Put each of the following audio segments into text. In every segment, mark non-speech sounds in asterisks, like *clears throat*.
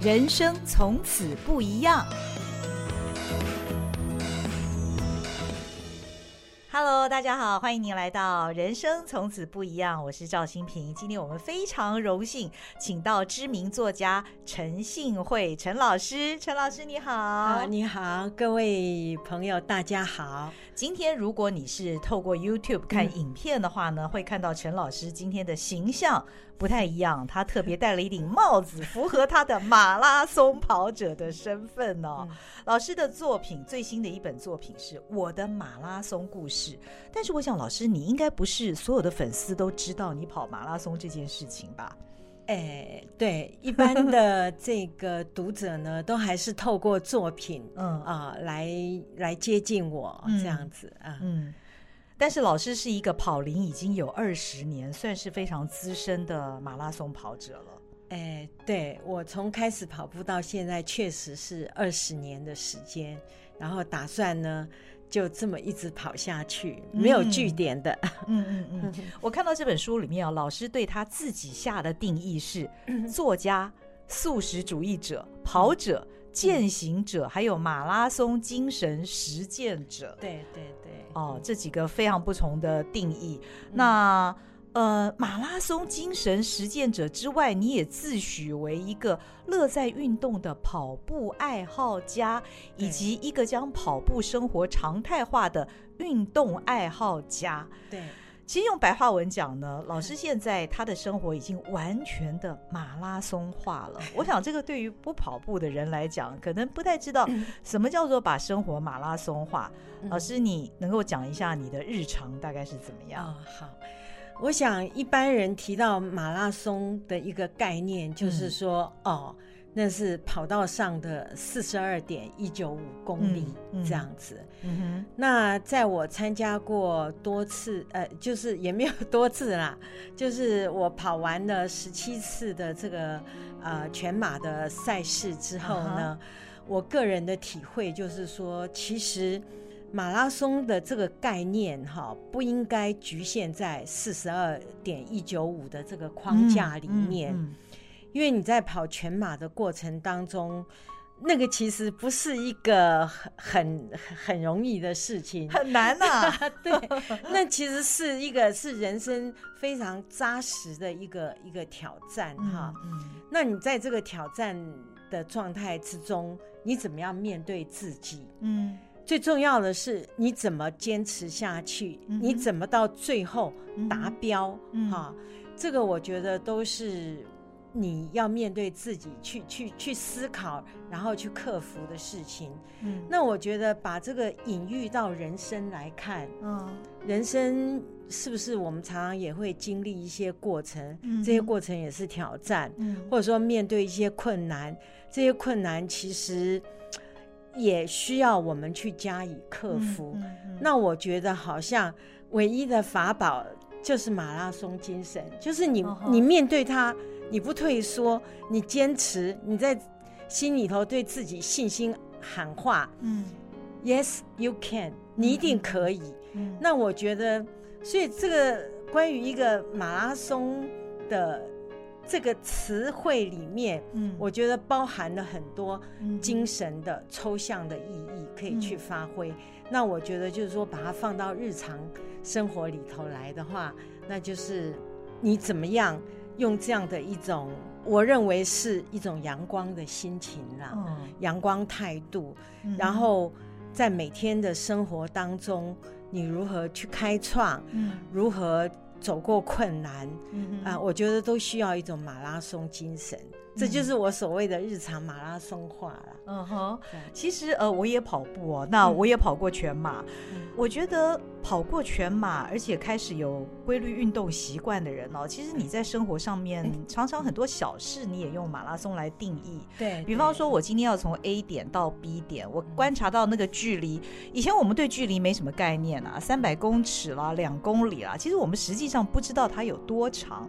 人生从此不一样。Hello，大家好，欢迎您来到《人生从此不一样》，我是赵新平。今天我们非常荣幸，请到知名作家陈信惠陈老师。陈老师你好。啊，你好，各位朋友，大家好。今天如果你是透过 YouTube 看影片的话呢，嗯、会看到陈老师今天的形象不太一样，他特别戴了一顶帽子，符合他的马拉松跑者的身份哦。嗯、老师的作品最新的一本作品是我的马拉松故事，但是我想老师你应该不是所有的粉丝都知道你跑马拉松这件事情吧？哎，对，一般的 *laughs* 这个读者呢，都还是透过作品，嗯啊，来来接近我这样子啊，嗯。但是老师是一个跑龄已经有二十年，算是非常资深的马拉松跑者了。哎，对，我从开始跑步到现在，确实是二十年的时间，然后打算呢。就这么一直跑下去，没有据点的。*laughs* 嗯嗯嗯，嗯。我看到这本书里面啊，老师对他自己下的定义是：作家、素食主义者、跑者、践行者，还有马拉松精神实践者。对对对。哦，这几个非常不同的定义。那。呃，马拉松精神实践者之外，你也自诩为一个乐在运动的跑步爱好家，以及一个将跑步生活常态化的运动爱好家。对，其实用白话文讲呢，老师现在他的生活已经完全的马拉松化了。我想，这个对于不跑步的人来讲，可能不太知道什么叫做把生活马拉松化。老师，你能够讲一下你的日常大概是怎么样？哦，好。我想一般人提到马拉松的一个概念，就是说，嗯、哦，那是跑道上的四十二点一九五公里这样子。嗯嗯嗯、那在我参加过多次，呃，就是也没有多次啦，*laughs* 就是我跑完了十七次的这个呃全马的赛事之后呢，嗯、我个人的体会就是说，其实。马拉松的这个概念，哈，不应该局限在四十二点一九五的这个框架里面，嗯嗯嗯、因为你在跑全马的过程当中，那个其实不是一个很很很容易的事情，很难啊。*laughs* 对，那其实是一个是人生非常扎实的一个一个挑战，哈、嗯。嗯、那你在这个挑战的状态之中，你怎么样面对自己？嗯。最重要的是你怎么坚持下去，嗯、你怎么到最后达标？哈、这个我觉得都是你要面对自己去去去思考，然后去克服的事情。嗯，那我觉得把这个隐喻到人生来看，嗯，人生是不是我们常常也会经历一些过程？嗯、这些过程也是挑战，嗯、或者说面对一些困难，这些困难其实。也需要我们去加以克服。嗯嗯嗯、那我觉得好像唯一的法宝就是马拉松精神，就是你、哦、你面对它，你不退缩，你坚持，你在心里头对自己信心喊话。嗯，Yes, you can，你一定可以。那我觉得，所以这个关于一个马拉松的。这个词汇里面，嗯，我觉得包含了很多精神的抽象的意义，可以去发挥。嗯、那我觉得就是说，把它放到日常生活里头来的话，那就是你怎么样用这样的一种，我认为是一种阳光的心情啦，嗯、阳光态度，嗯、然后在每天的生活当中，你如何去开创，嗯，如何。走过困难，啊，我觉得都需要一种马拉松精神，嗯、这就是我所谓的日常马拉松化了。嗯哼，其实呃，我也跑步哦，那我也跑过全马，嗯、我觉得跑过全马，而且开始有规律运动习惯的人哦，其实你在生活上面、嗯、常常很多小事，你也用马拉松来定义。对，比方说，我今天要从 A 点到 B 点，我观察到那个距离，以前我们对距离没什么概念啊，三百公尺啦，两公里啦，其实我们实际上不知道它有多长。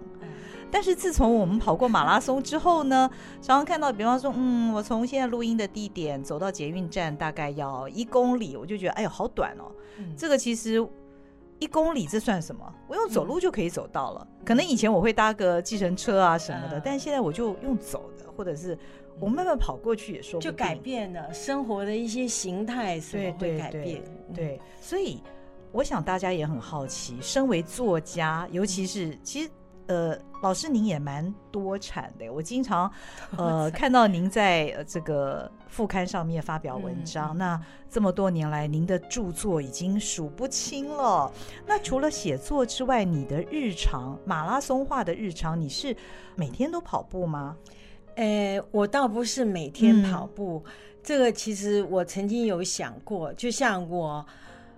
但是自从我们跑过马拉松之后呢，常常看到，比方说，嗯，我从现在录音的地点走到捷运站大概要一公里，我就觉得，哎呦，好短哦。嗯、这个其实一公里这算什么？我用走路就可以走到了。可能以前我会搭个计程车啊什么的，但现在我就用走的，或者是我慢慢跑过去也说不定。就改变了生活的一些形态，什么会改变？对，对，对，对，所以我想大家也很好奇，身为作家，尤其是其实。呃，老师您也蛮多产的，我经常呃看到您在这个副刊上面发表文章。嗯、那这么多年来，您的著作已经数不清了。那除了写作之外，你的日常马拉松化的日常，你是每天都跑步吗？呃，我倒不是每天跑步，嗯、这个其实我曾经有想过，就像我。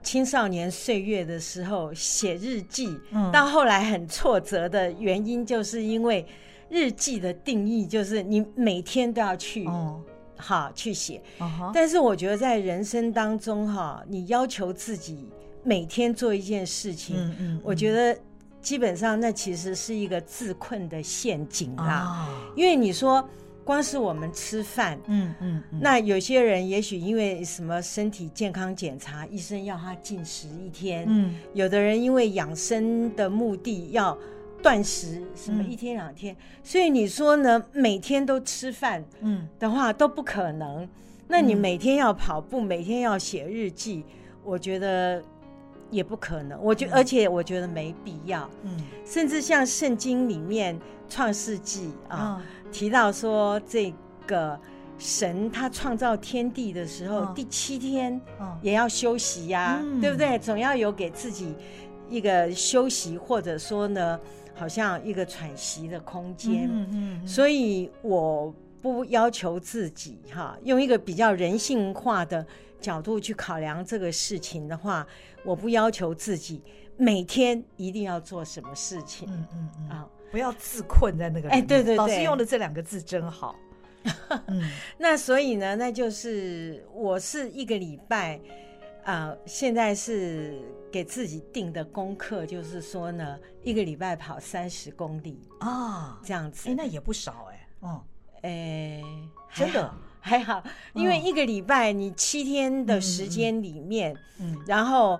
青少年岁月的时候写日记，嗯，到后来很挫折的原因，就是因为日记的定义就是你每天都要去，哦，好去写。哦，但是我觉得在人生当中，哈，你要求自己每天做一件事情，嗯，嗯，我觉得基本上那其实是一个自困的陷阱啦，哦，因为你说。光是我们吃饭，嗯嗯，嗯，那有些人也许因为什么身体健康检查，医生要他禁食一天，嗯，有的人因为养生的目的要断食，什么一天两天，嗯，所以你说呢？每天都吃饭，嗯的话都不可能。那你每天要跑步，每天要写日记，我觉得也不可能。我觉，而且我觉得没必要。嗯，甚至像圣经里面创世纪啊。提到说，这个神他创造天地的时候，哦、第七天也要休息呀、啊，嗯、对不对？总要有给自己一个休息，或者说呢，好像一个喘息的空间。嗯嗯嗯、所以我不要求自己哈，用一个比较人性化的角度去考量这个事情的话，我不要求自己每天一定要做什么事情。嗯嗯嗯啊。不要自困在那个。哎，欸、对对对，老师用的这两个字真好。*laughs* 嗯，那所以呢，那就是我是一个礼拜，啊、呃，现在是给自己定的功课，就是说呢，一个礼拜跑三十公里啊，这样子。哎、欸，那也不少哎、欸。嗯，哎、欸，真的 *laughs* 还好，因为一个礼拜你七天的时间里面，然后。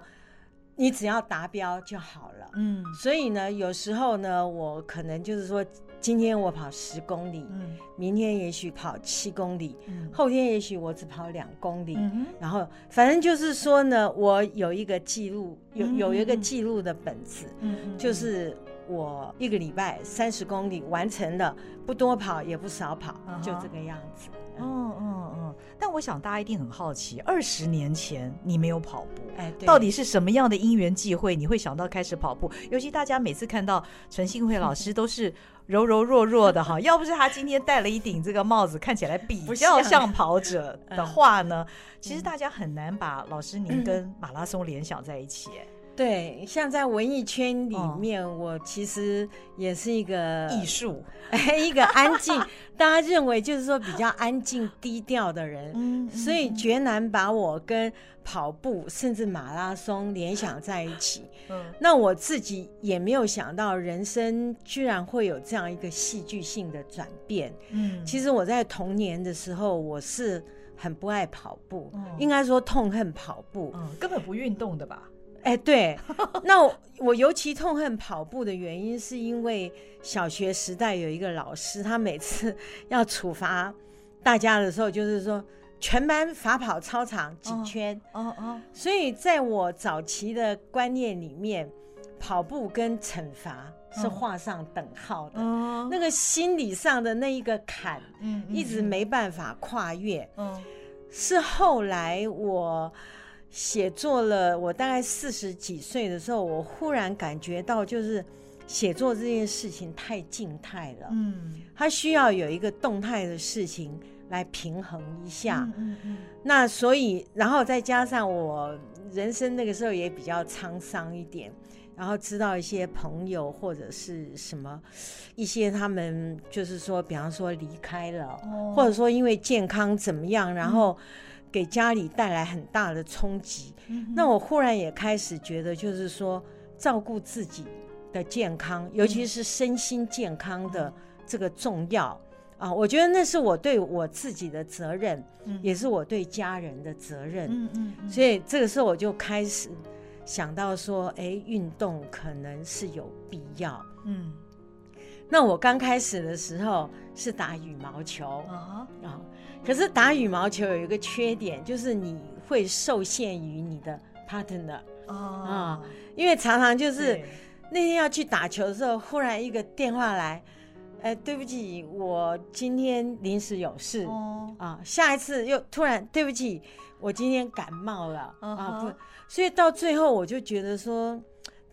你只要达标就好了，嗯，所以呢，有时候呢，我可能就是说，今天我跑十公里，嗯，明天也许跑七公里，嗯，后天也许我只跑两公里，嗯，然后反正就是说呢，我有一个记录，有有一个记录的本子，嗯，就是我一个礼拜三十公里完成了，不多跑也不少跑，就这个样子。嗯嗯嗯，但我想大家一定很好奇，二十年前你没有跑步，哎，到底是什么样的因缘际会，你会想到开始跑步？尤其大家每次看到陈信惠老师都是柔柔弱弱的哈，*laughs* 要不是他今天戴了一顶这个帽子，看起来比较像跑者的话呢，其实大家很难把老师您跟马拉松联想在一起。对，像在文艺圈里面，哦、我其实也是一个艺术，*laughs* 一个安静，大家认为就是说比较安静低调的人，嗯、所以绝难把我跟跑步甚至马拉松联想在一起。嗯、*laughs* 那我自己也没有想到，人生居然会有这样一个戏剧性的转变。嗯，其实我在童年的时候，我是很不爱跑步，嗯、应该说痛恨跑步，嗯、根本不运动的吧。哎，对，那我，我尤其痛恨跑步的原因，是因为小学时代有一个老师，他每次 *laughs* 要处罚大家的时候，就是说全班罚跑操场几圈，哦哦，哦所以在我早期的观念里面，跑步跟惩罚是画上等号的，哦、那个心理上的那一个坎，嗯，一直没办法跨越，是后来我。写作了，我大概四十几岁的时候，我忽然感觉到，就是写作这件事情太静态了，嗯，它需要有一个动态的事情来平衡一下，嗯嗯嗯，那所以，然后再加上我人生那个时候也比较沧桑一点，然后知道一些朋友或者是什么一些他们就是说，比方说离开了，哦，或者说因为健康怎么样，然后。给家里带来很大的冲击，嗯、那我忽然也开始觉得，就是说照顾自己的健康，嗯、尤其是身心健康的这个重要、嗯、啊！我觉得那是我对我自己的责任，嗯、也是我对家人的责任。嗯嗯嗯、所以这个时候我就开始想到说，哎，运动可能是有必要。嗯，那我刚开始的时候是打羽毛球。啊啊，可是打羽毛球有一个缺点，就是你会受限于你的 partner 啊，因为常常就是那天要去打球的时候，忽然一个电话来，哎，对不起，我今天临时有事。啊，下一次又突然对不起，我今天感冒了。啊，不。所以到最后，我就觉得说，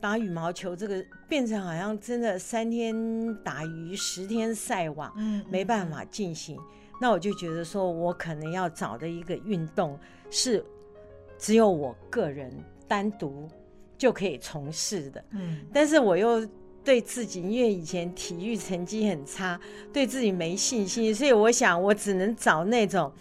打羽毛球这个变成好像真的三天打鱼十天晒网，嗯，没办法进行。那我就觉得说，我可能要找的一个运动是只有我个人单独就可以从事的，嗯。但是我又对自己，因为以前体育成绩很差，对自己没信心，所以我想我只能找那种。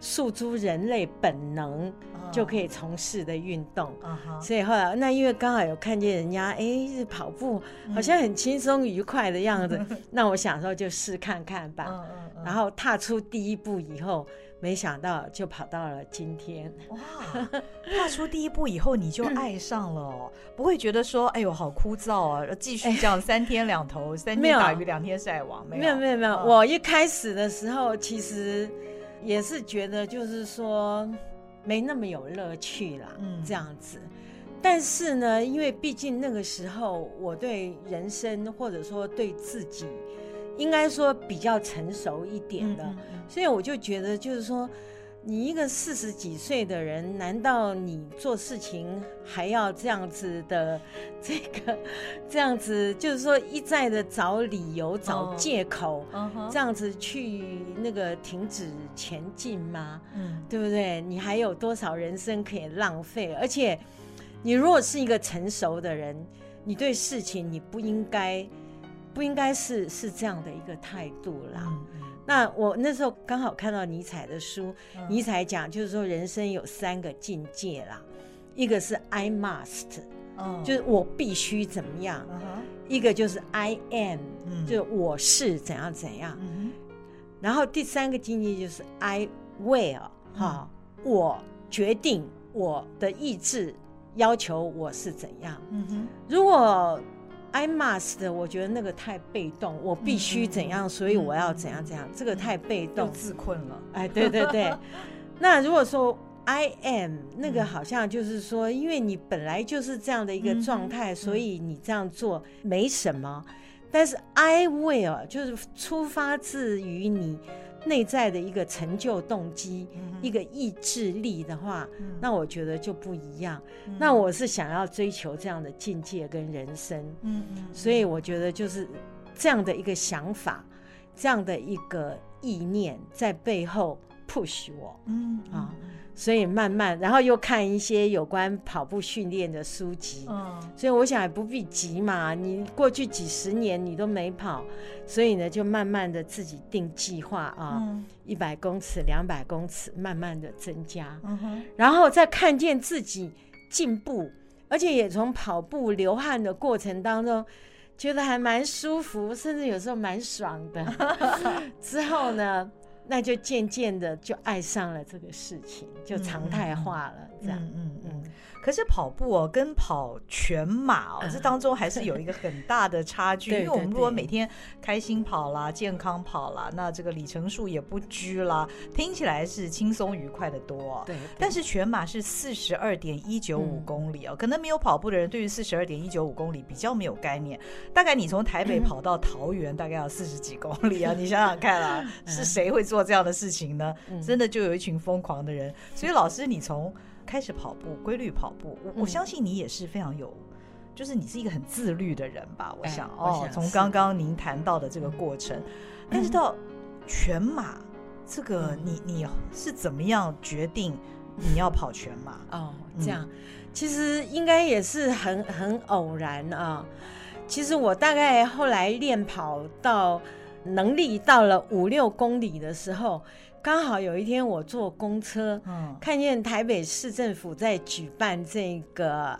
诉诸人类本能就可以从事的运动，uh huh. 所以后来那因为刚好有看见人家哎跑步好像很轻松愉快的样子，嗯、*laughs* 那我想说就试看看吧。然后踏出第一步以后，没想到就跑到了今天。哇！踏出第一步以后你就爱上了哦，*laughs* 不会觉得说哎呦好枯燥啊，继续这样三天两头，哎、三天打鱼两天晒网。没有没有没有，嗯、我一开始的时候其实。也是觉得就是说没那么有乐趣啦，嗯，这样子。但是呢，因为毕竟那个时候我对人生或者说对自己，应该说比较成熟一点的，嗯嗯嗯，所以我就觉得就是说。你一个四十几岁的人，难道你做事情还要这样子的？这个这样子，就是说一再的找理由、找借口，oh. uh huh. 这样子去那个停止前进吗？嗯，对不对？你还有多少人生可以浪费？而且，你如果是一个成熟的人，你对事情你不应该不应该是是这样的一个态度啦。嗯那我那时候刚好看到尼采的书，嗯、尼采讲就是说人生有三个境界啦，一个是 I must，、嗯、就是我必须怎么样；嗯、一个就是 I am，、嗯、就是我是怎样怎样；嗯、然后第三个境界就是 I will，哈，嗯、我决定我的意志要求我是怎样。嗯、如果 I must，我觉得那个太被动，我必须怎样，所以我要怎样怎样，这个太被动，自困了。哎，对对对。*laughs* 那如果说 I am，那个好像就是说，因为你本来就是这样的一个状态，所以你这样做没什么。但是 I will 就是出发自于你。内在的一个成就动机，嗯、一个意志力的话，嗯、那我觉得就不一样。嗯、那我是想要追求这样的境界跟人生，嗯嗯，所以我觉得就是这样的一个想法，这样的一个意念在背后 push 我，嗯啊。所以慢慢，然后又看一些有关跑步训练的书籍。嗯，所以我想也不必急嘛。你过去几十年你都没跑，所以呢就慢慢的自己定计划啊，一百、嗯、公尺、两百公尺，慢慢的增加。然后再看见自己进步，而且也从跑步流汗的过程当中，觉得还蛮舒服，甚至有时候蛮爽的。*laughs* 之后呢？那就渐渐的就爱上了这个事情，就常态化了，这样。嗯嗯。嗯可是跑步哦，跟跑全马哦，这当中还是有一个很大的差距。*laughs* 因为我们如果每天开心跑啦、健康跑啦，那这个里程数也不拘啦，听起来是轻松愉快的多。对。但是全马是四十二点一九五公里哦，可能没有跑步的人对于四十二点一九五公里比较没有概念。大概你从台北跑到桃园，大概要四十几公里啊！*laughs* 你想想看啊，是谁会做这样的事情呢？真的就有一群疯狂的人。所以老师，你从开始跑步，规律跑步，我我相信你也是非常有，嗯、就是你是一个很自律的人吧？我想、哎、哦，从刚刚您谈到的这个过程，嗯、但是到全马这个你，你你是怎么样决定你要跑全马？哦，这样，嗯、其实应该也是很很偶然啊。其实我大概后来练跑到能力到了五六公里的时候。刚好有一天我坐公车，嗯，看见台北市政府在举办这个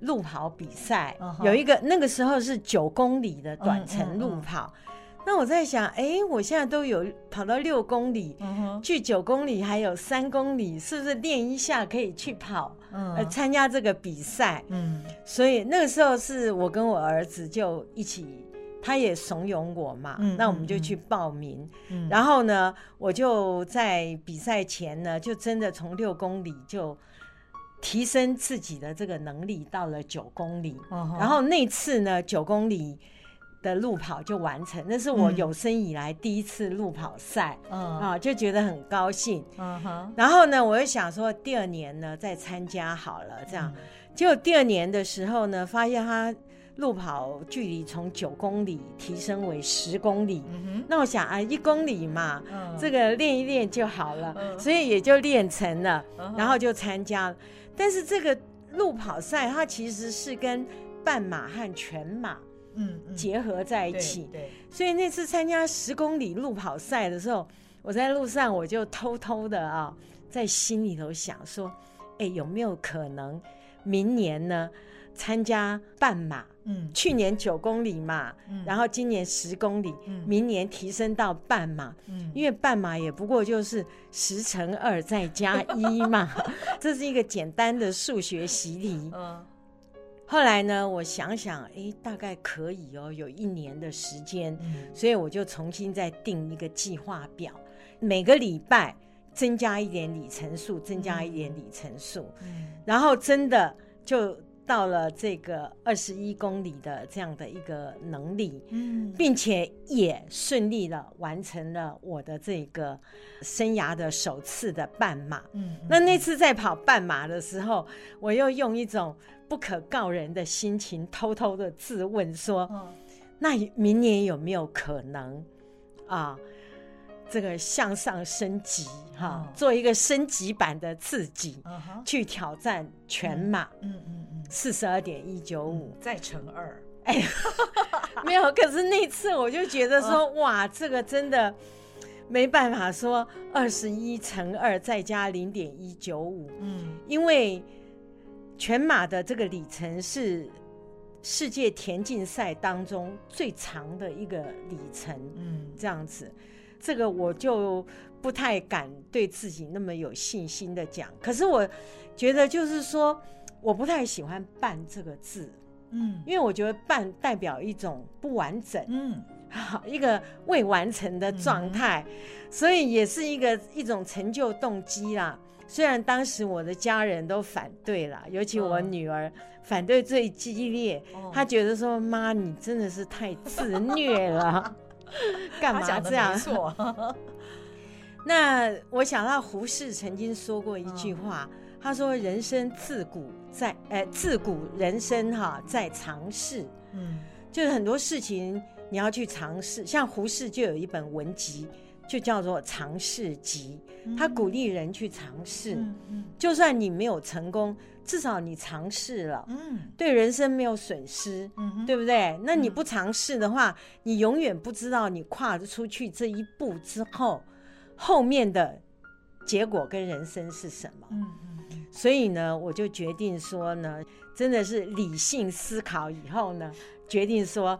路跑比赛，有一个那个时候是九公里的短程路跑。那我在想，哎，我现在都有跑到六公里，距九公里还有三公里，是不是练一下可以去跑？呃，参加这个比赛。嗯，所以那个时候是我跟我儿子就一起，他也怂恿我嘛，那我们就去报名。然后呢，我就在比赛前呢，就真的从六公里就提升自己的这个能力到了九公里。然后那次呢，九公里。的路跑就完成，那是我有生以来第一次路跑赛，嗯啊，就觉得很高兴。然后呢，我又想说第二年呢再参加好了，这样。嗯、结果第二年的时候呢，发现他路跑距离从九公里提升为十公里，嗯。那我想啊，一公里嘛，嗯、这个练一练就好了，嗯、所以也就练成了，嗯、然后就参加了。但是这个路跑赛它其实是跟半马和全马。嗯，结合在一起，对，所以那次参加十公里路跑赛的时候，我在路上我就偷偷的啊，在心里头想说，哎，有没有可能明年呢参加半马？嗯，去年九公里嘛，嗯，然后今年十公里，嗯，明年提升到半马，嗯，因为半马也不过就是十乘二再加一嘛，*laughs* 这是一个简单的数学习题，嗯。后来呢，我想想，哎，大概可以哦，有一年的时间，嗯、所以我就重新再定一个计划表，每个礼拜增加一点里程数，增加一点里程数，嗯、然后真的就到了这个二十一公里的这样的一个能力，嗯，并且也顺利的完成了我的这个生涯的首次的半马，嗯，那那次在跑半马的时候，我又用一种。不可告人的心情，偷偷的自问说：“嗯、那明年有没有可能啊？这个向上升级哈，嗯、做一个升级版的自己，嗯、去挑战全马？嗯嗯嗯，四十二点一九五再乘二。哎，*laughs* 没有。可是那次我就觉得说，嗯、哇，这个真的没办法说二十一乘二再加零点一九五。嗯，因为。全马的这个里程是世界田径赛当中最长的一个里程，嗯，这样子，这个我就不太敢对自己那么有信心的讲。可是我觉得就是说，我不太喜欢“半”这个字，嗯，因为我觉得“半”代表一种不完整，嗯，一个未完成的状态，所以也是一个一种成就动机啦。虽然当时我的家人都反对了，尤其我女儿反对最激烈，嗯、她觉得说：“妈，你真的是太自虐了，*laughs* *laughs* 干嘛这样？”错。*laughs* 那我想到胡适曾经说过一句话，嗯、他说：“人生自古在，呃，自古人生哈在尝试，嗯，就是很多事情你要去尝试。像胡适就有一本文集。”就叫做尝试集，他鼓励人去尝试，嗯嗯、就算你没有成功，至少你尝试了，嗯、对人生没有损失，嗯、对不对？那你不尝试的话，嗯、你永远不知道你跨出去这一步之后，后面的结果跟人生是什么。嗯嗯、所以呢，我就决定说呢，真的是理性思考以后呢，决定说。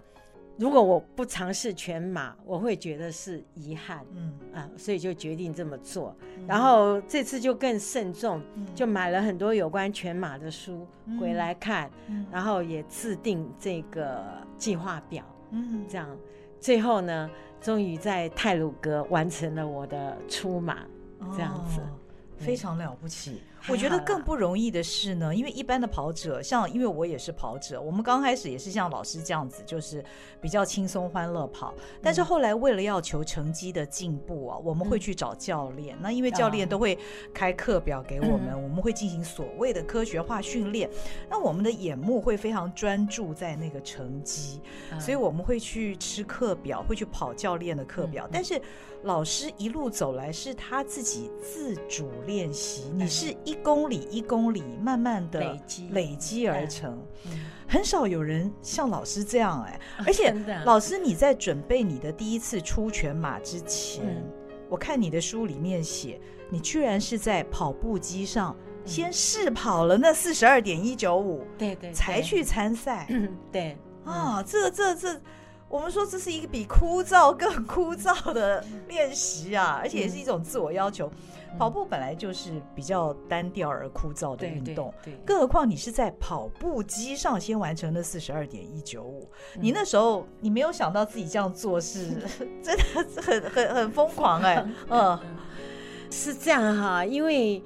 如果我不尝试全马，我会觉得是遗憾，嗯。啊，所以就决定这么做。嗯、然后这次就更慎重，嗯、就买了很多有关全马的书回来看，嗯、然后也制定这个计划表，嗯，这样。最后呢，终于在泰鲁格完成了我的出马，这样子。哦非常了不起，我觉得 *laughs* 更不容易的是呢，因为一般的跑者，像因为我也是跑者，我们刚开始也是像老师这样子，就是比较轻松欢乐跑，但是后来为了要求成绩的进步啊，我们会去找教练，那因为教练都会开课表给我们，我们会进行所谓的科学化训练，那我们的眼目会非常专注在那个成绩，所以我们会去吃课表，会去跑教练的课表，但是。老师一路走来是他自己自主练习，你是一公里一公里慢慢的累积。累积而成，很少有人像老师这样哎，*laughs* 而且老师你在准备你的第一次出全马之前，我看你的书里面写，你居然是在跑步机上先试跑了那四十二点一九五，对对，才去参赛，*clears throat* 对啊，这这这。我们说这是一个比枯燥更枯燥的练习啊，而且也是一种自我要求。嗯、跑步本来就是比较单调而枯燥的运动，对对对，更何况你是在跑步机上先完成了四十二点一九五，你那时候你没有想到自己这样做是 *laughs* 真的很很很疯狂哎、欸，*laughs* 嗯，是这样哈，因为。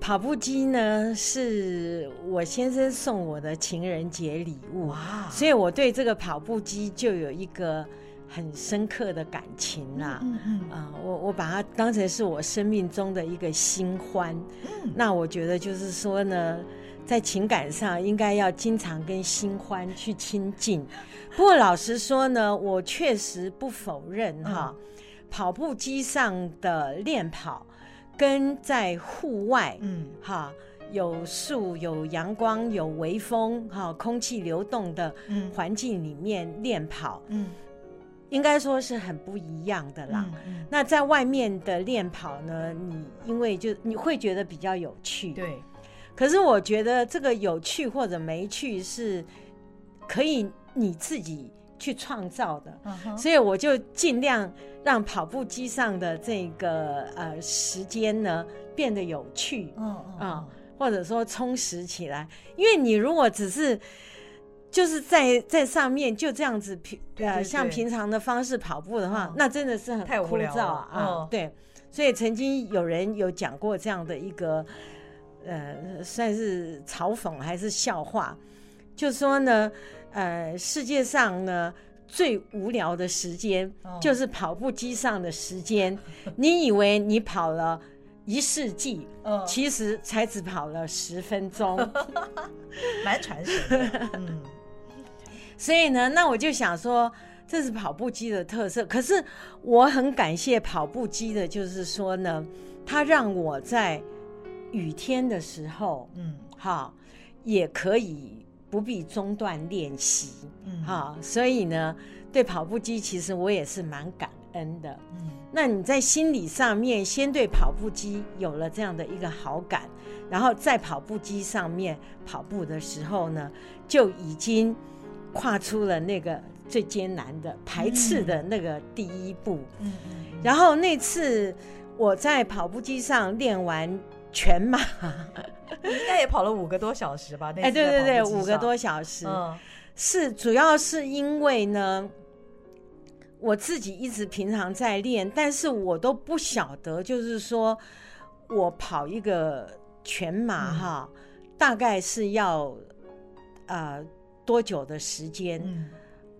跑步机呢，是我先生送我的情人节礼物，哇。所以我对这个跑步机就有一个很深刻的感情啦。嗯嗯啊、呃，我我把它当成是我生命中的一个新欢。嗯、那我觉得就是说呢，在情感上应该要经常跟新欢去亲近。不过老实说呢，我确实不否认哈，嗯、跑步机上的练跑。跟在户外，嗯，哈，有树、有阳光、有微风，哈，空气流动的环境里面练跑，嗯，应该说是很不一样的啦。那在外面的练跑呢，你因为就你会觉得比较有趣，对。可是我觉得这个有趣或者没趣是可以你自己去创造的，所以我就尽量让跑步机上的这个呃时间呢变得有趣，嗯啊、或者说充实起来。因为你如果只是就是在在上面就这样子平呃像平常的方式跑步的话，嗯、那真的是很枯燥啊。对。所以曾经有人有讲过这样的一个呃算是嘲讽还是笑话，就说呢。呃，世界上呢最无聊的时间就是跑步机上的时间。Oh. *laughs* 你以为你跑了一世纪，oh. 其实才只跑了十分钟，*laughs* 蛮传神的。嗯，所以呢，那我就想说，这是跑步机的特色。可是我很感谢跑步机的，就是说呢，它让我在雨天的时候，嗯，哈，也可以。不必中断练习，嗯，哈，所以呢，对跑步机其实我也是蛮感恩的。嗯，那你在心理上面先对跑步机有了这样的一个好感，然后在跑步机上面跑步的时候呢，就已经跨出了那个最艰难的排斥的那个第一步。嗯嗯，然后那次我在跑步机上练完。全马 *laughs* 应该也跑了五个多小时吧？哎，对对对，五个多小时，嗯、是主要是因为呢，我自己一直平常在练，但是我都不晓得，就是说我跑一个全马哈，嗯、大概是要呃多久的时间？嗯、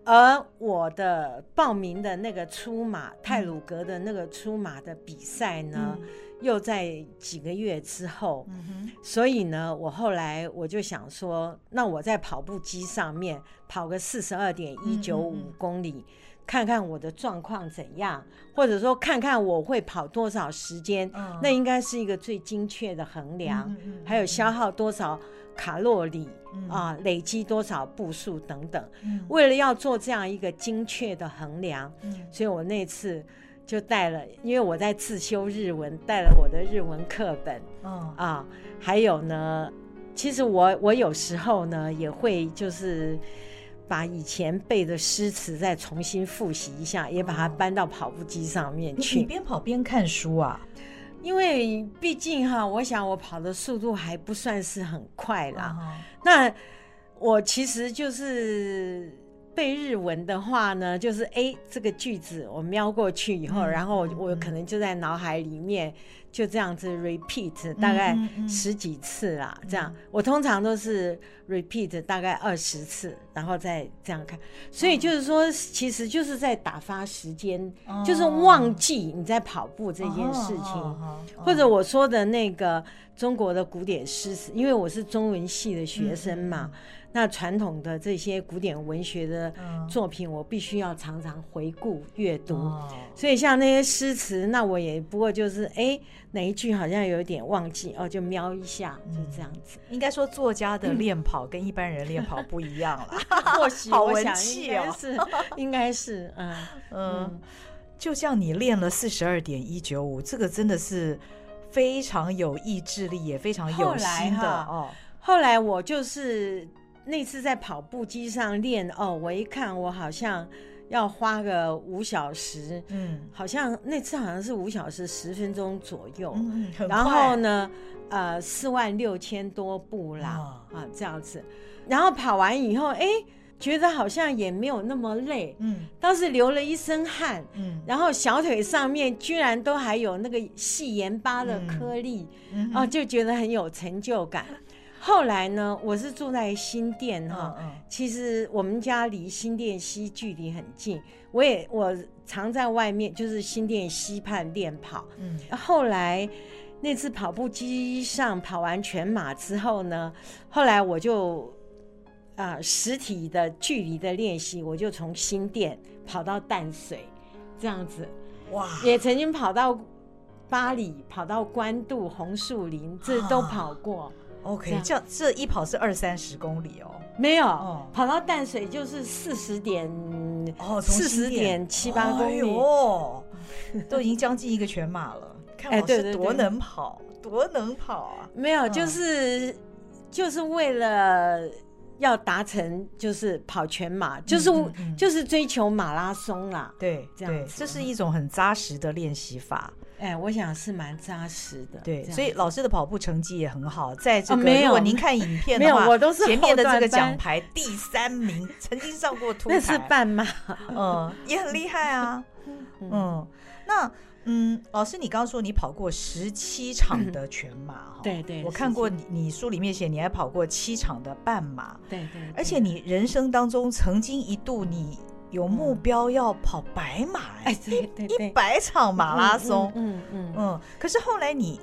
而我的报名的那个出马泰鲁格的那个出马的比赛呢？嗯又在几个月之后，嗯、所以呢，我后来我就想说，那我在跑步机上面跑个四十二点一九五公里，嗯、看看我的状况怎样，或者说看看我会跑多少时间，嗯、那应该是一个最精确的衡量，还有消耗多少卡路里、嗯、啊，累积多少步数等等。嗯、为了要做这样一个精确的衡量，嗯、所以我那次。就带了，因为我在自修日文，带了我的日文课本，嗯啊，还有呢，其实我我有时候呢也会就是把以前背的诗词再重新复习一下，也把它搬到跑步机上面去。你边跑边看书啊？因为毕竟哈，我想我跑的速度还不算是很快啦。嗯、那我其实就是。背日文的话呢，就是哎，这个句子我瞄过去以后，嗯、然后我我可能就在脑海里面就这样子 repeat 大概十几次啦。嗯、这样我通常都是 repeat 大概二十次，然后再这样看。所以就是说，其实就是在打发时间，哦、就是忘记你在跑步这件事情，或者我说的那个中国的古典诗词，因为我是中文系的学生嘛。嗯那传统的这些古典文学的作品，我必须要常常回顾阅读。哦、所以像那些诗词，那我也不过就是哎，哪一句好像有点忘记哦，就瞄一下，就这样子。应该说，作家的练跑跟一般人练跑不一样了。*laughs* 或许好文气哦，是应该是嗯 *laughs* 嗯，嗯就像你练了四十二点一九五，这个真的是非常有意志力，也非常有心的哦。后来我就是。那次在跑步机上练哦，我一看我好像要花个五小时，嗯，好像那次好像是五小时十分钟左右，嗯，然后呢，呃，四万六千多步啦，啊，这样子，然后跑完以后，哎，觉得好像也没有那么累，嗯，倒是流了一身汗，嗯，然后小腿上面居然都还有那个细盐巴的颗粒，嗯，啊，就觉得很有成就感。后来呢，我是住在新店哈，嗯嗯、其实我们家离新店西距离很近，我也我常在外面，就是新店西畔练跑。嗯，后来那次跑步机上跑完全马之后呢，后来我就啊、呃、实体的距离的练习，我就从新店跑到淡水，这样子，哇，也曾经跑到巴黎，跑到关渡红树林，这都跑过。OK，这样这一跑是二三十公里哦，没有，跑到淡水就是四十点哦，四十点七八公里哦，*laughs* 都已经将近一个全马了。*laughs* 看我是多能跑，多能跑啊！没有，就是就是为了要达成，就是跑全马，就是就是追求马拉松啦。对，这样这是一种很扎实的练习法。哎，我想是蛮扎实的，对，所以老师的跑步成绩也很好。在这个，如果您看影片的话，我都是前面的这个奖牌第三名，曾经上过凸台，那是半马，嗯，也很厉害啊。*laughs* 嗯，那嗯，老师，你刚刚说你跑过十七场的 *clears throat* 全马哈？对对，我看过你，你书里面写你还跑过七场的半马，对对，而且你人生当中曾经一度你。有目标要跑白马，*laughs* 哎，一百场马拉松，嗯嗯嗯。可是后来你，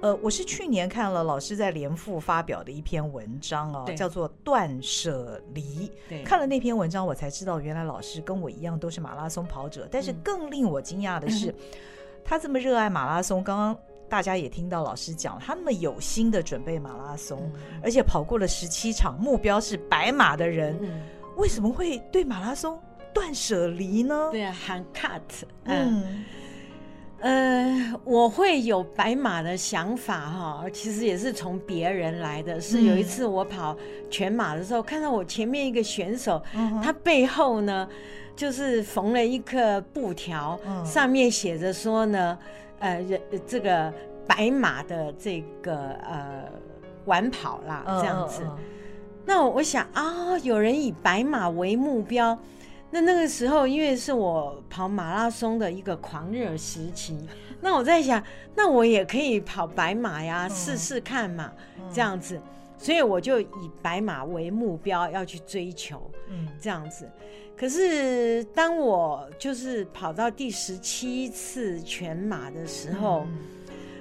呃，我是去年看了老师在联副发表的一篇文章哦，叫做《断舍离》。看了那篇文章，我才知道原来老师跟我一样都是马拉松跑者。但是更令我惊讶的是，他这么热爱马拉松。刚刚大家也听到老师讲，他那么有心的准备马拉松，而且跑过了十七场，目标是白马的人，为什么会对马拉松断舍离呢？对啊，喊 cut。嗯，呃，我会有白马的想法哈，其实也是从别人来的。是有一次我跑全马的时候，看到我前面一个选手，他背后呢就是缝了一个布条，上面写着说呢，呃，人这个白马的这个呃晚跑啦，这样子。那我想啊，有人以白马为目标。那那个时候，因为是我跑马拉松的一个狂热时期，那我在想，那我也可以跑白马呀，试试看嘛，这样子，所以我就以白马为目标要去追求，嗯，这样子。可是当我就是跑到第十七次全马的时候。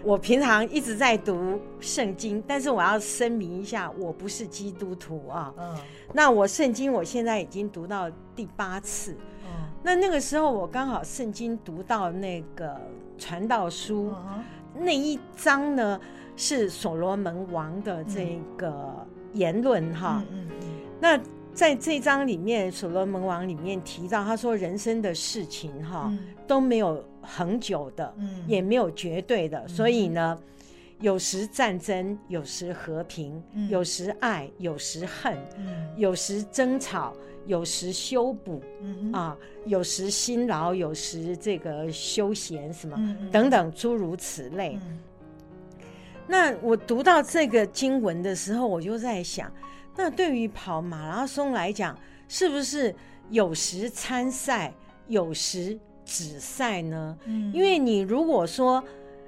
我平常一直在读圣经，但是我要声明一下，我不是基督徒啊。嗯，那我圣经我现在已经读到第八次。嗯，那那个时候我刚好圣经读到那个传道书，嗯，那一章呢是所罗门王的这个言论哈。嗯，那在这章里面，所罗门王里面提到，他说人生的事情哈都没有。恒久的，嗯，也没有绝对的，嗯、所以呢，有时战争，有时和平，嗯、有时爱，有时恨，嗯、有时争吵，有时修补，嗯、啊，有时辛劳，有时这个休闲，什么、嗯、等等诸如此类。嗯、那我读到这个经文的时候，我就在想，那对于跑马拉松来讲，是不是有时参赛，有时？止赛呢？嗯，因为你如果说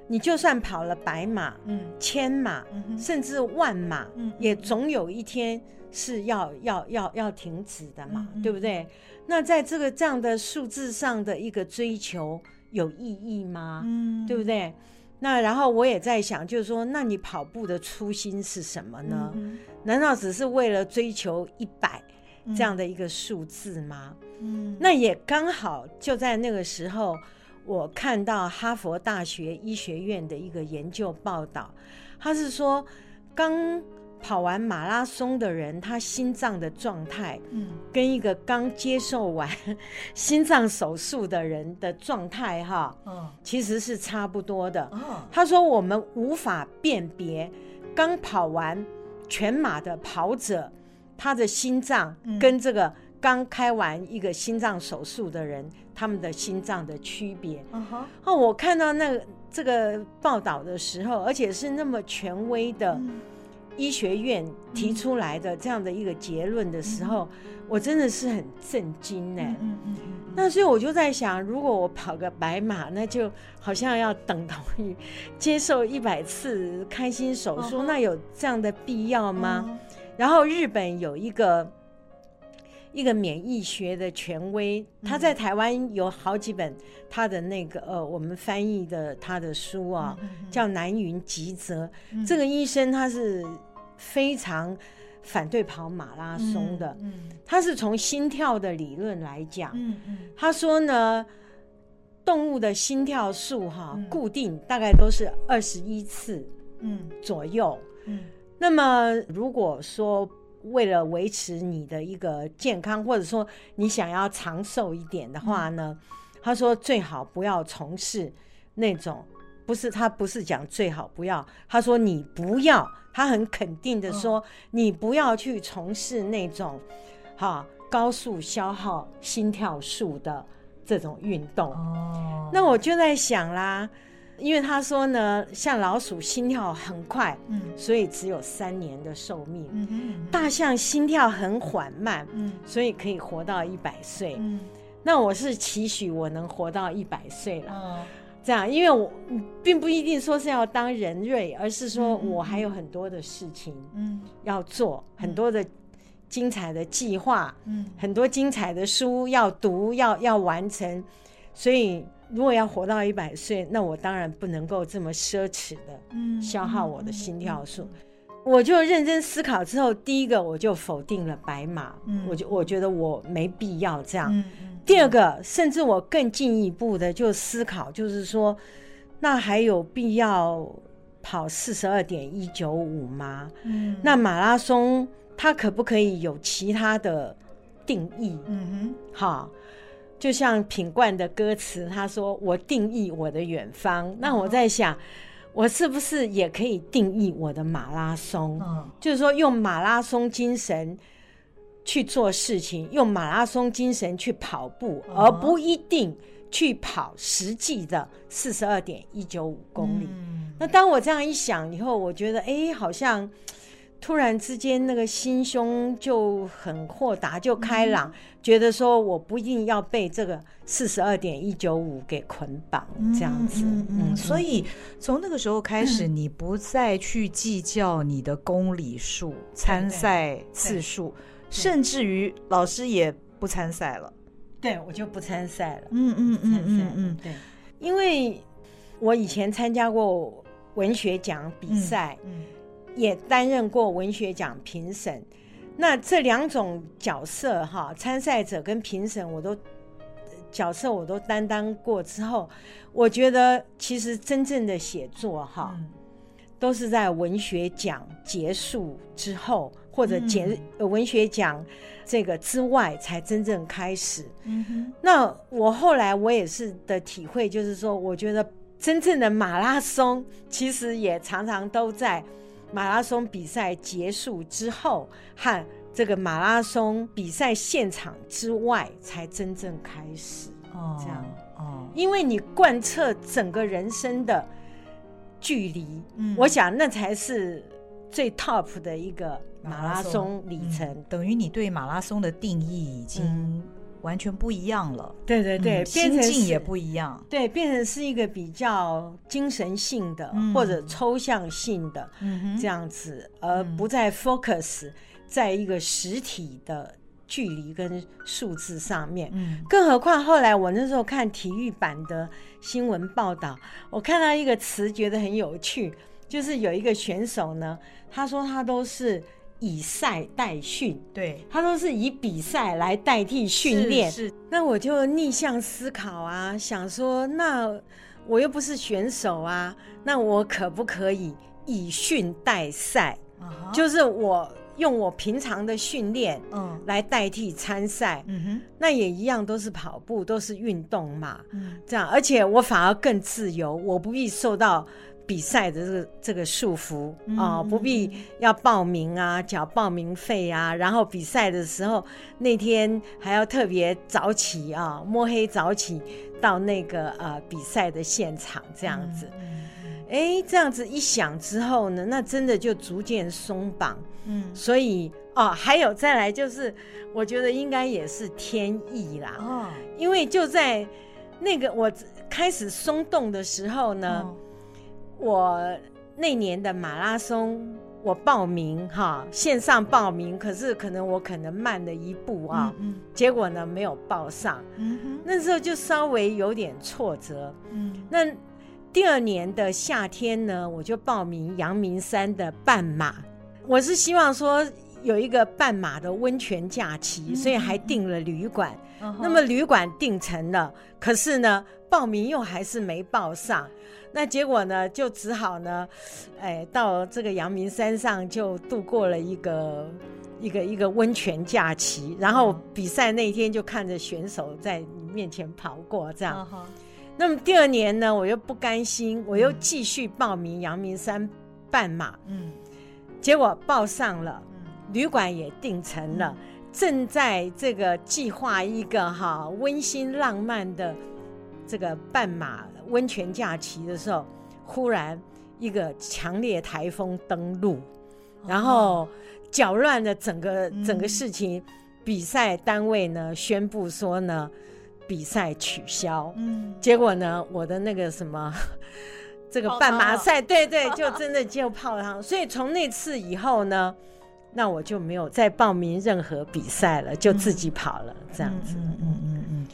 你就算跑了百马、嗯，千马，嗯、甚至万马，嗯，也总有一天是要要要要停止的嘛，嗯、对不对？那在这个这样的数字上的一个追求有意义吗？嗯，对不对？那然后我也在想，就是说，那你跑步的初心是什么呢？嗯、难道只是为了追求一百？这样的一个数字吗？嗯，那也刚好就在那个时候，我看到哈佛大学医学院的一个研究报道，他是说，刚跑完马拉松的人，他心脏的状态，嗯，跟一个刚接受完 *laughs* 心脏手术的人的状态，哈，嗯，其实是差不多的。哦，他说我们无法辨别刚跑完全马的跑者。他的心脏跟这个刚开完一个心脏手术的人，他们的心脏的区别。哦，我看到那个这个报道的时候，而且是那么权威的医学院提出来的这样的一个结论的时候，我真的是很震惊呢。嗯嗯嗯。那所以我就在想，如果我跑个白马，那就好像要等同于接受一百次开心手术，那有这样的必要吗？然后日本有一个。一个免疫学的权威，他在台湾有好几本他的那个呃，我们翻译的他的书啊，叫南云吉泽。这个医生他是非常反对跑马拉松的，他是从心跳的理论来讲，他说呢，动物的心跳数哈固定大概都是二十一次，嗯。左右，嗯，那么如果说。为了维持你的一个健康，或者说你想要长寿一点的话呢，嗯、他说最好不要从事那种，不是他不是讲最好不要，他说你不要，他很肯定的说、哦、你不要去从事那种哈高速消耗心跳数的这种运动。哦，那我就在想啦。因为他说呢，像老鼠心跳很快，嗯，所以只有三年的寿命。大象心跳很缓慢，嗯，所以可以活到一百岁。嗯，那我是期许我能活到一百岁了。哦，这样，因为我并不一定说是要当人瑞，而是说我还有很多的事情，嗯，要做很多的精彩的计划，嗯，很多精彩的书要读，要要完成，所以。如果要活到一百岁，那我当然不能够这么奢侈的消耗我的心跳数。嗯嗯嗯、我就认真思考之后，第一个我就否定了白马，嗯、我就我觉得我没必要这样。第二个，甚至我更进一步的就思考，就是说，那还有必要跑四十二点一九五吗？嗯、那马拉松它可不可以有其他的定义？嗯哼，好。就像品冠的歌词，他说：“我定义我的远方。”那我在想，我是不是也可以定义我的马拉松？就是说，用马拉松精神去做事情，用马拉松精神去跑步，而不一定去跑实际的四十二点一九五公里。那当我这样一想以后，我觉得，哎，好像。突然之间，那个心胸就很豁达，就开朗，嗯、觉得说我不一定要被这个四十二点一九五给捆绑，这样子。嗯，嗯，嗯，所以从那个时候开始，你不再去计较你的公里数、嗯、参赛次数，甚至于老师也不参赛了。对，我就不参赛了。嗯嗯嗯嗯嗯，对，因为我以前参加过文学奖比赛。嗯。嗯也担任过文学奖评审，那这两种角色哈，参赛者跟评审我都角色我都担当过之后，我觉得其实真正的写作哈，嗯、都是在文学奖结束之后，或者结、嗯、文学奖这个之外才真正开始。嗯哼，那我后来我也是的体会就是说，我觉得真正的马拉松其实也常常都在。马拉松比赛结束之后，和这个马拉松比赛现场之外，才真正开始。哦，这样哦，因为你贯彻整个人生的距离，嗯，我想那才是最 top 的一个马拉松里程。嗯，等于你对马拉松的定义已经，嗯。完全不一样了，对对对，心境也不一样，对，变成是一个比较精神性的或者抽象性的这样子，而不再 focus 在一个实体的距离跟数字上面。更何况后来我那时候看体育版的新闻报道，我看到一个词觉得很有趣，就是有一个选手呢，他说他都是。以赛代训，对，他都是以比赛来代替训练。是，是，那我就逆向思考啊，想说，那我又不是选手啊，那我可不可以以训代赛？Uh huh. 就是我用我平常的训练，嗯，来代替参赛。嗯哼，那也一样，都是跑步，都是运动嘛。嗯，这样，而且我反而更自由，我不必受到。比赛的这个这个束缚嗯啊，不必要报名啊，缴报名费啊，然后比赛的时候那天还要特别早起啊，摸黑早起到那个呃比赛的现场这样子。哎，这样子一想之后呢，那真的就逐渐松绑。嗯，所以哦，还有再来就是，我觉得应该也是天意啦。哦，因为就在那个我开始松动的时候呢，哦、我那年的马拉松我报名哈，线上报名，可是可能我可能慢了一步啊，嗯，嗯结果呢没有报上。那时候就稍微有点挫折。嗯，那。第二年的夏天呢，我就报名阳明山的半马。我是希望说有一个半马的温泉假期，嗯、所以还订了旅馆。嗯、那么旅馆订成了，可是呢，报名又还是没报上。那结果呢，就只好呢，哎，到这个阳明山上就度过了一个一个一个温泉假期。然后比赛那一天就看着选手在你面前跑过，这样。嗯那么第二年呢，我又不甘心，我又继续报名阳明山半马，嗯，结果报上了，嗯，旅馆也订成了，嗯，正在这个计划一个哈温馨浪漫的这个半马温泉假期的时候，忽然一个强烈台风登陆，然后搅乱了整个整个事情，嗯，比赛单位呢宣布说呢。比赛取消，嗯，结果呢，我的那个什么，*laughs* 这个半马赛，对对，就真的就泡汤。*laughs* 所以从那次以后呢，那我就没有再报名任何比赛了，就自己跑了，嗯、这样子。嗯嗯嗯嗯。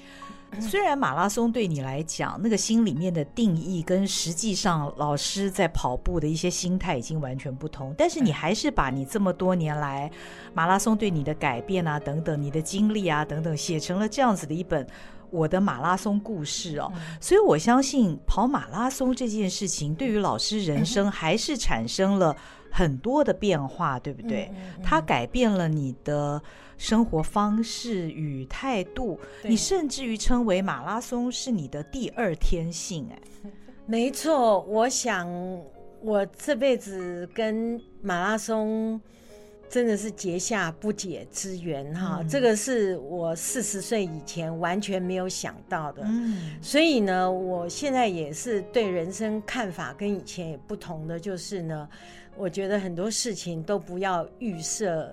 虽然马拉松对你来讲，那个心里面的定义跟实际上老师在跑步的一些心态已经完全不同，但是你还是把你这么多年来马拉松对你的改变啊，等等，你的经历啊，等等，写成了这样子的一本。我的马拉松故事哦，所以我相信跑马拉松这件事情对于老师人生还是产生了很多的变化，对不对？它改变了你的生活方式与态度，你甚至于称为马拉松是你的第二天性。哎，*laughs* 没错，我想我这辈子跟马拉松。真的是结下不解之缘哈，嗯、这个是我四十岁以前完全没有想到的。嗯，所以呢，我现在也是对人生看法跟以前也不同的，就是呢，我觉得很多事情都不要预设，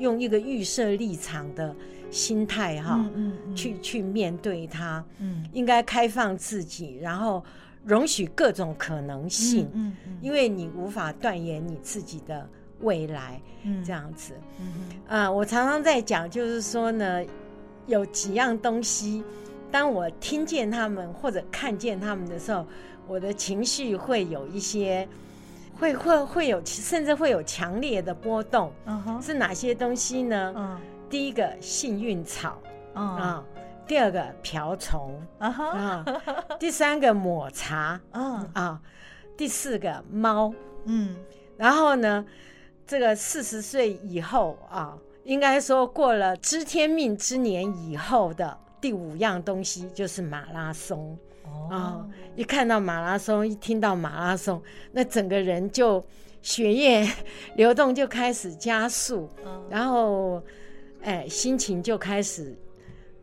用一个预设立场的心态哈，嗯嗯嗯、去去面对它。嗯，应该开放自己，然后容许各种可能性。嗯，因为你无法断言你自己的。未来，嗯，这样子，啊，我常常在讲，就是说呢，有几样东西，当我听见他们或者看见他们的时候，我的情绪会有一些，会会会有，甚至会有强烈的波动。嗯哼，是哪些东西呢？嗯，第一个幸运草，啊，第二个瓢虫，啊，第三个抹茶，嗯啊，第四个猫，嗯，然后呢？这个四十岁以后啊，应该说过了知天命之年以后的第五样东西就是马拉松哦，啊，一看到马拉松，一听到马拉松，那整个人就血液流动就开始加速，哦、然后哎，心情就开始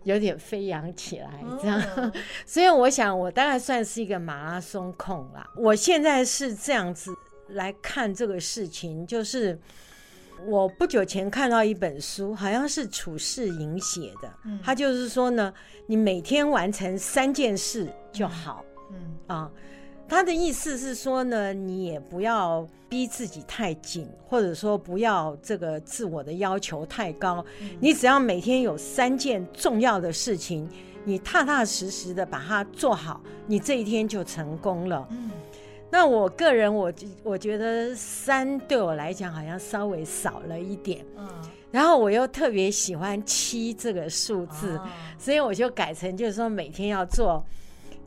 有点飞扬起来，这样。哦、*laughs* 所以我想，我大概算是一个马拉松控啦。我现在是这样子。来看这个事情，就是我不久前看到一本书，好像是楚世营写的。嗯，他就是说呢，你每天完成三件事就好。嗯，嗯啊，他的意思是说呢，你也不要逼自己太紧，或者说不要这个自我的要求太高。嗯，你只要每天有三件重要的事情，你踏踏实实的把它做好，你这一天就成功了。嗯。那我个人我，我我觉得三对我来讲好像稍微少了一点，嗯，然后我又特别喜欢七这个数字，哦、所以我就改成就是说每天要做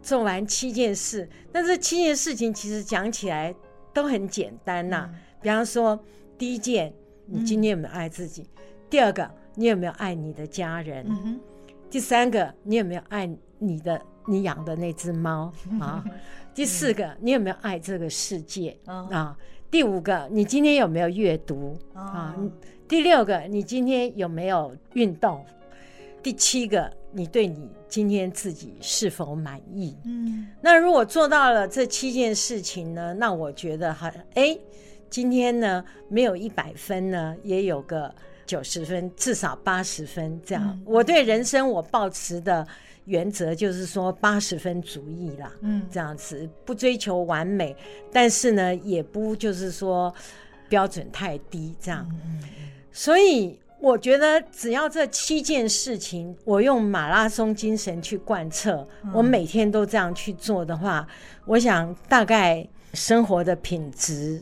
做完七件事。那这七件事情其实讲起来都很简单呐、啊，嗯、比方说第一件，你今天有没有爱自己？嗯、第二个，你有没有爱你的家人？嗯、第三个，你有没有爱你的你养的那只猫啊？第四个，你有没有爱这个世界、嗯、啊？第五个，你今天有没有阅读、嗯、啊？第六个，你今天有没有运动？第七个，你对你今天自己是否满意？嗯，那如果做到了这七件事情呢？那我觉得好，哎，今天呢没有一百分呢，也有个九十分，至少八十分这样。嗯、我对人生我抱持的原则就是说八十分主义啦，嗯，这样子不追求完美，但是呢也不就是说标准太低这样，嗯、所以。我觉得只要这七件事情，我用马拉松精神去贯彻，嗯、我每天都这样去做的话，我想大概生活的品质、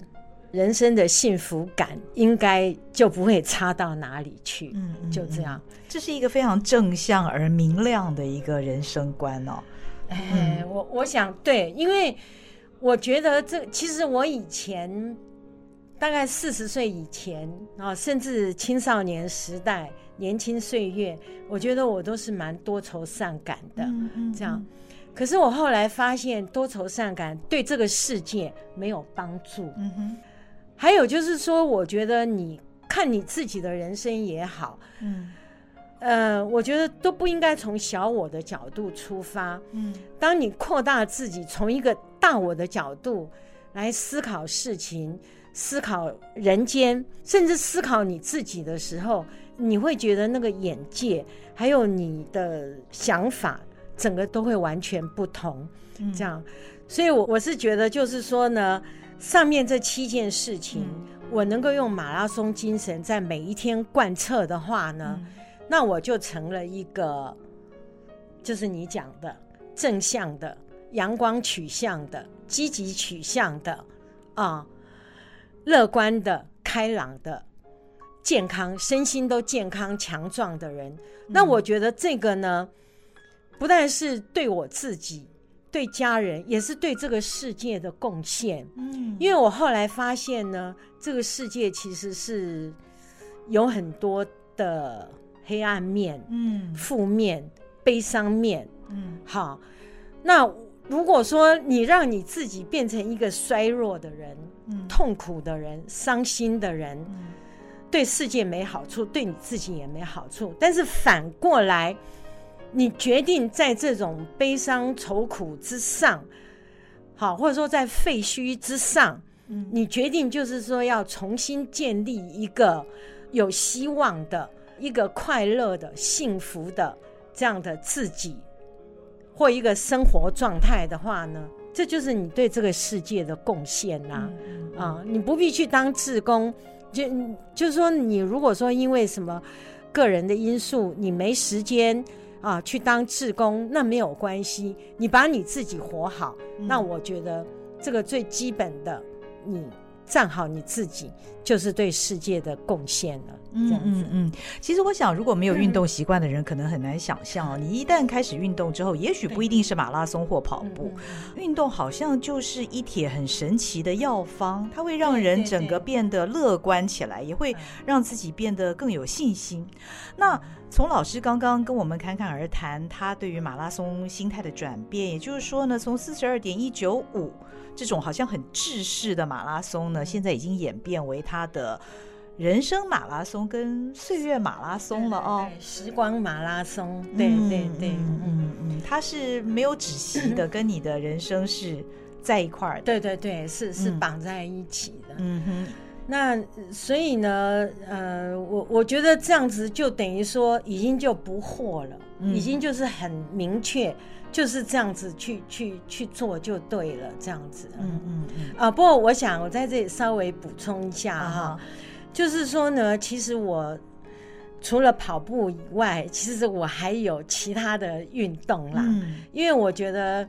人生的幸福感，应该就不会差到哪里去。嗯，就这样，这是一个非常正向而明亮的一个人生观哦。哎，我我想对，因为我觉得这其实我以前。大概四十岁以前啊，甚至青少年时代、年轻岁月，我觉得我都是蛮多愁善感的。嗯嗯、这样，可是我后来发现，多愁善感对这个世界没有帮助。嗯哼。还有就是说，我觉得你看你自己的人生也好，嗯，呃，我觉得都不应该从小我的角度出发。嗯，当你扩大自己，从一个大我的角度来思考事情。思考人间，甚至思考你自己的时候，你会觉得那个眼界，还有你的想法，整个都会完全不同。嗯、这样，所以我，我我是觉得，就是说呢，上面这七件事情，嗯、我能够用马拉松精神在每一天贯彻的话呢，嗯、那我就成了一个，就是你讲的正向的、阳光取向的、积极取向的啊。乐观的、开朗的、健康、身心都健康强壮的人，嗯、那我觉得这个呢，不但是对我自己、对家人，也是对这个世界的贡献。嗯，因为我后来发现呢，这个世界其实是有很多的黑暗面、嗯，负面、悲伤面，嗯，好，那。如果说你让你自己变成一个衰弱的人，嗯、痛苦的人、伤心的人，嗯、对世界没好处，对你自己也没好处。但是反过来，你决定在这种悲伤愁苦之上，好，或者说在废墟之上，嗯、你决定就是说要重新建立一个有希望的、一个快乐的、幸福的这样的自己。或一个生活状态的话呢，这就是你对这个世界的贡献呐。啊，嗯嗯啊，你不必去当志工，就就是说，你如果说因为什么个人的因素，你没时间啊去当志工，那没有关系，你把你自己活好，嗯、那我觉得这个最基本的你。站好你自己，就是对世界的贡献了。嗯嗯嗯。其实我想，如果没有运动习惯的人，可能很难想象哦。你一旦开始运动之后，也许不一定是马拉松或跑步，运动好像就是一帖很神奇的药方，它会让人整个变得乐观起来，也会让自己变得更有信心。那从老师刚刚跟我们侃侃而谈，他对于马拉松心态的转变，也就是说呢，从四十二点一九五。这种好像很制式的马拉松呢，现在已经演变为他的人生马拉松跟岁月马拉松了哦，时光马拉松，对对对，嗯。嗯，他是没有止息的，跟你的人生是在一块儿的，对对对，是是绑在一起的，嗯哼，那所以呢，呃，我我觉得这样子就等于说已经就不惑了，嗯、已经就是很明确。就是这样子去去去做就对了，这样子。嗯嗯嗯。啊，不过我想我在这里稍微补充一下哈，就是说呢，其实我除了跑步以外，其实我还有其他的运动啦。嗯。因为我觉得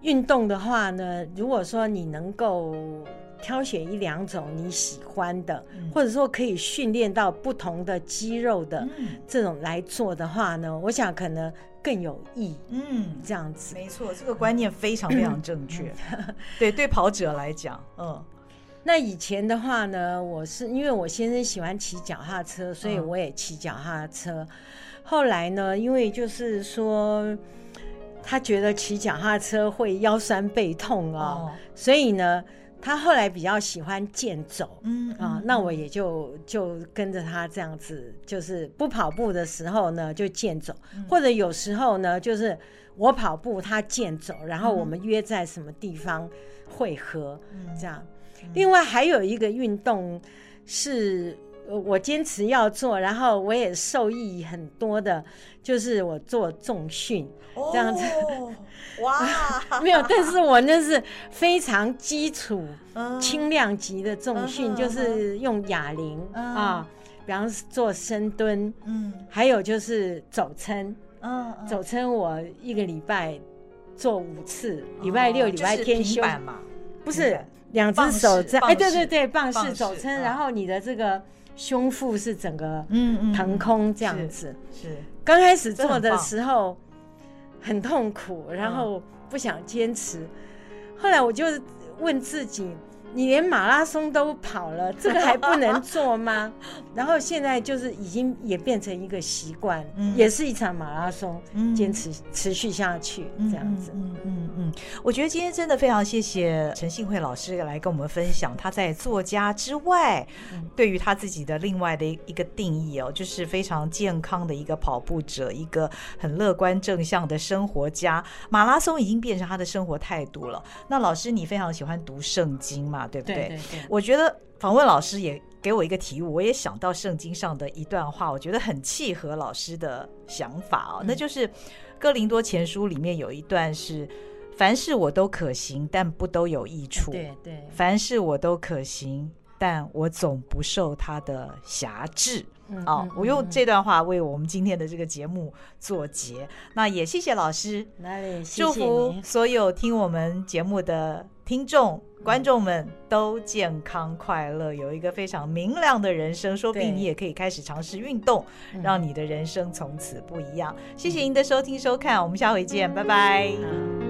运动的话呢，如果说你能够挑选一两种你喜欢的，或者说可以训练到不同的肌肉的这种来做的话呢，我想可能。更有益，嗯，这样子没错，这个观念非常非常正确。*laughs* 对，对跑者来讲，嗯，那以前的话呢，我是因为我先生喜欢骑脚踏车，所以我也骑脚踏车。嗯、后来呢，因为就是说。他觉得骑脚踏车会腰酸背痛啊，哦、所以呢，他后来比较喜欢健走。嗯啊，那我也就就跟着他这样子，就是不跑步的时候呢，就健走，嗯、或者有时候呢，就是我跑步，他健走，然后我们约在什么地方会合，嗯、这样。另外还有一个运动是。我坚持要做，然后我也受益很多的，就是我做重训这样子。哦、哇，*laughs* 没有，但是我那是非常基础、轻量级的重训，就是用哑铃啊，比方做深蹲，嗯，还有就是走撑，嗯，走撑我一个礼拜做五次，礼拜六、礼拜天休嘛，不是两只手在，哎，对对对，棒式走撑，然后你的这个。胸腹是整个嗯腾空这样子，是刚开始做的时候很痛苦，然后不想坚持，后来我就问自己。你连马拉松都跑了，*laughs* 这个还不能做吗？然后现在就是已经也变成一个习惯，嗯、也是一场马拉松，坚、嗯、持持续下去这样子。嗯嗯嗯，我觉得今天真的非常谢谢陈信慧老师来跟我们分享他在作家之外，嗯、对于他自己的另外的一个定义哦，就是非常健康的一个跑步者，一个很乐观正向的生活家。马拉松已经变成他的生活态度了。那老师，你非常喜欢读圣经吗？对不对？对对对，我觉得访问老师也给我一个题目，我也想到圣经上的一段话，我觉得很契合老师的想法哦。嗯、那就是哥林多前书里面有一段是：凡事我都可行，但不都有益处。对对，凡事我都可行，但我总不受他的辖制。嗯，哦，我用这段话为我们今天的这个节目做结。那也谢谢老师，祝福所有听我们节目的听众。观众们都健康快乐，有一个非常明亮的人生，说不定你也可以开始尝试运动，让你的人生从此不一样。谢谢您的收听收看，我们下回见，拜拜。